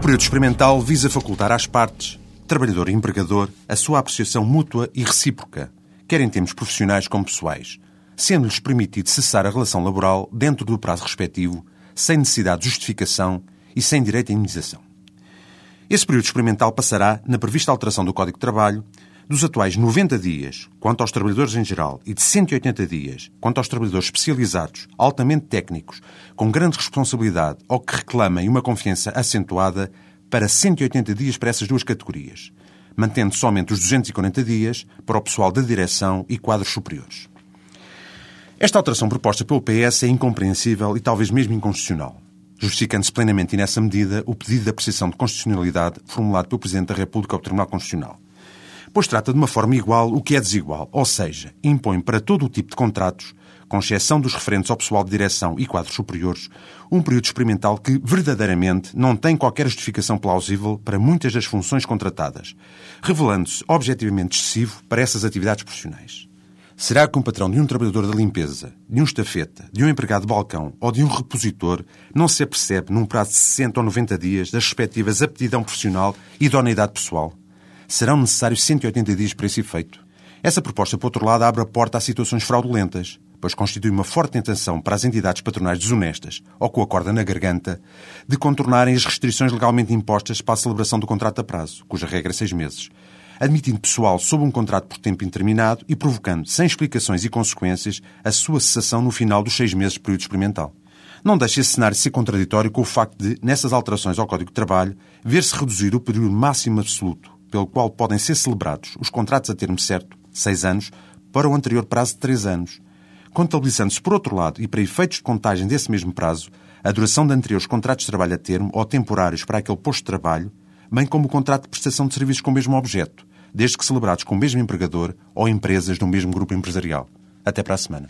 período experimental visa facultar às partes, trabalhador e empregador, a sua apreciação mútua e recíproca, quer em termos profissionais como pessoais, sendo-lhes permitido cessar a relação laboral dentro do prazo respectivo, sem necessidade de justificação e sem direito à indenização. Esse período experimental passará, na prevista alteração do Código de Trabalho, dos atuais 90 dias, quanto aos trabalhadores em geral, e de 180 dias, quanto aos trabalhadores especializados, altamente técnicos, com grande responsabilidade ou que reclamem uma confiança acentuada, para 180 dias para essas duas categorias, mantendo somente os 240 dias para o pessoal da direção e quadros superiores. Esta alteração proposta pelo PS é incompreensível e talvez mesmo inconstitucional, justificando-se plenamente e nessa medida o pedido de apreciação de constitucionalidade formulado pelo Presidente da República ao Tribunal Constitucional pois trata de uma forma igual o que é desigual, ou seja, impõe para todo o tipo de contratos, com exceção dos referentes ao pessoal de direção e quadros superiores, um período experimental que, verdadeiramente, não tem qualquer justificação plausível para muitas das funções contratadas, revelando-se objetivamente excessivo para essas atividades profissionais. Será que um patrão de um trabalhador da limpeza, de um estafeta, de um empregado de balcão ou de um repositor não se apercebe num prazo de 60 ou 90 dias das respectivas aptidão profissional e idoneidade pessoal? Serão necessários 180 dias para esse efeito. Essa proposta, por outro lado, abre a porta a situações fraudulentas, pois constitui uma forte intenção para as entidades patronais desonestas, ou com a corda na garganta, de contornarem as restrições legalmente impostas para a celebração do contrato a prazo, cuja regra é seis meses, admitindo pessoal sob um contrato por tempo indeterminado e provocando, sem explicações e consequências, a sua cessação no final dos seis meses de período experimental. Não deixa esse cenário ser contraditório com o facto de, nessas alterações ao Código de Trabalho, ver-se reduzido o período máximo absoluto pelo qual podem ser celebrados os contratos a termo certo, seis anos, para o anterior prazo de três anos, contabilizando-se, por outro lado, e para efeitos de contagem desse mesmo prazo, a duração de anteriores contratos de trabalho a termo ou temporários para aquele posto de trabalho, bem como o contrato de prestação de serviços com o mesmo objeto, desde que celebrados com o mesmo empregador ou empresas do mesmo grupo empresarial. Até para a semana.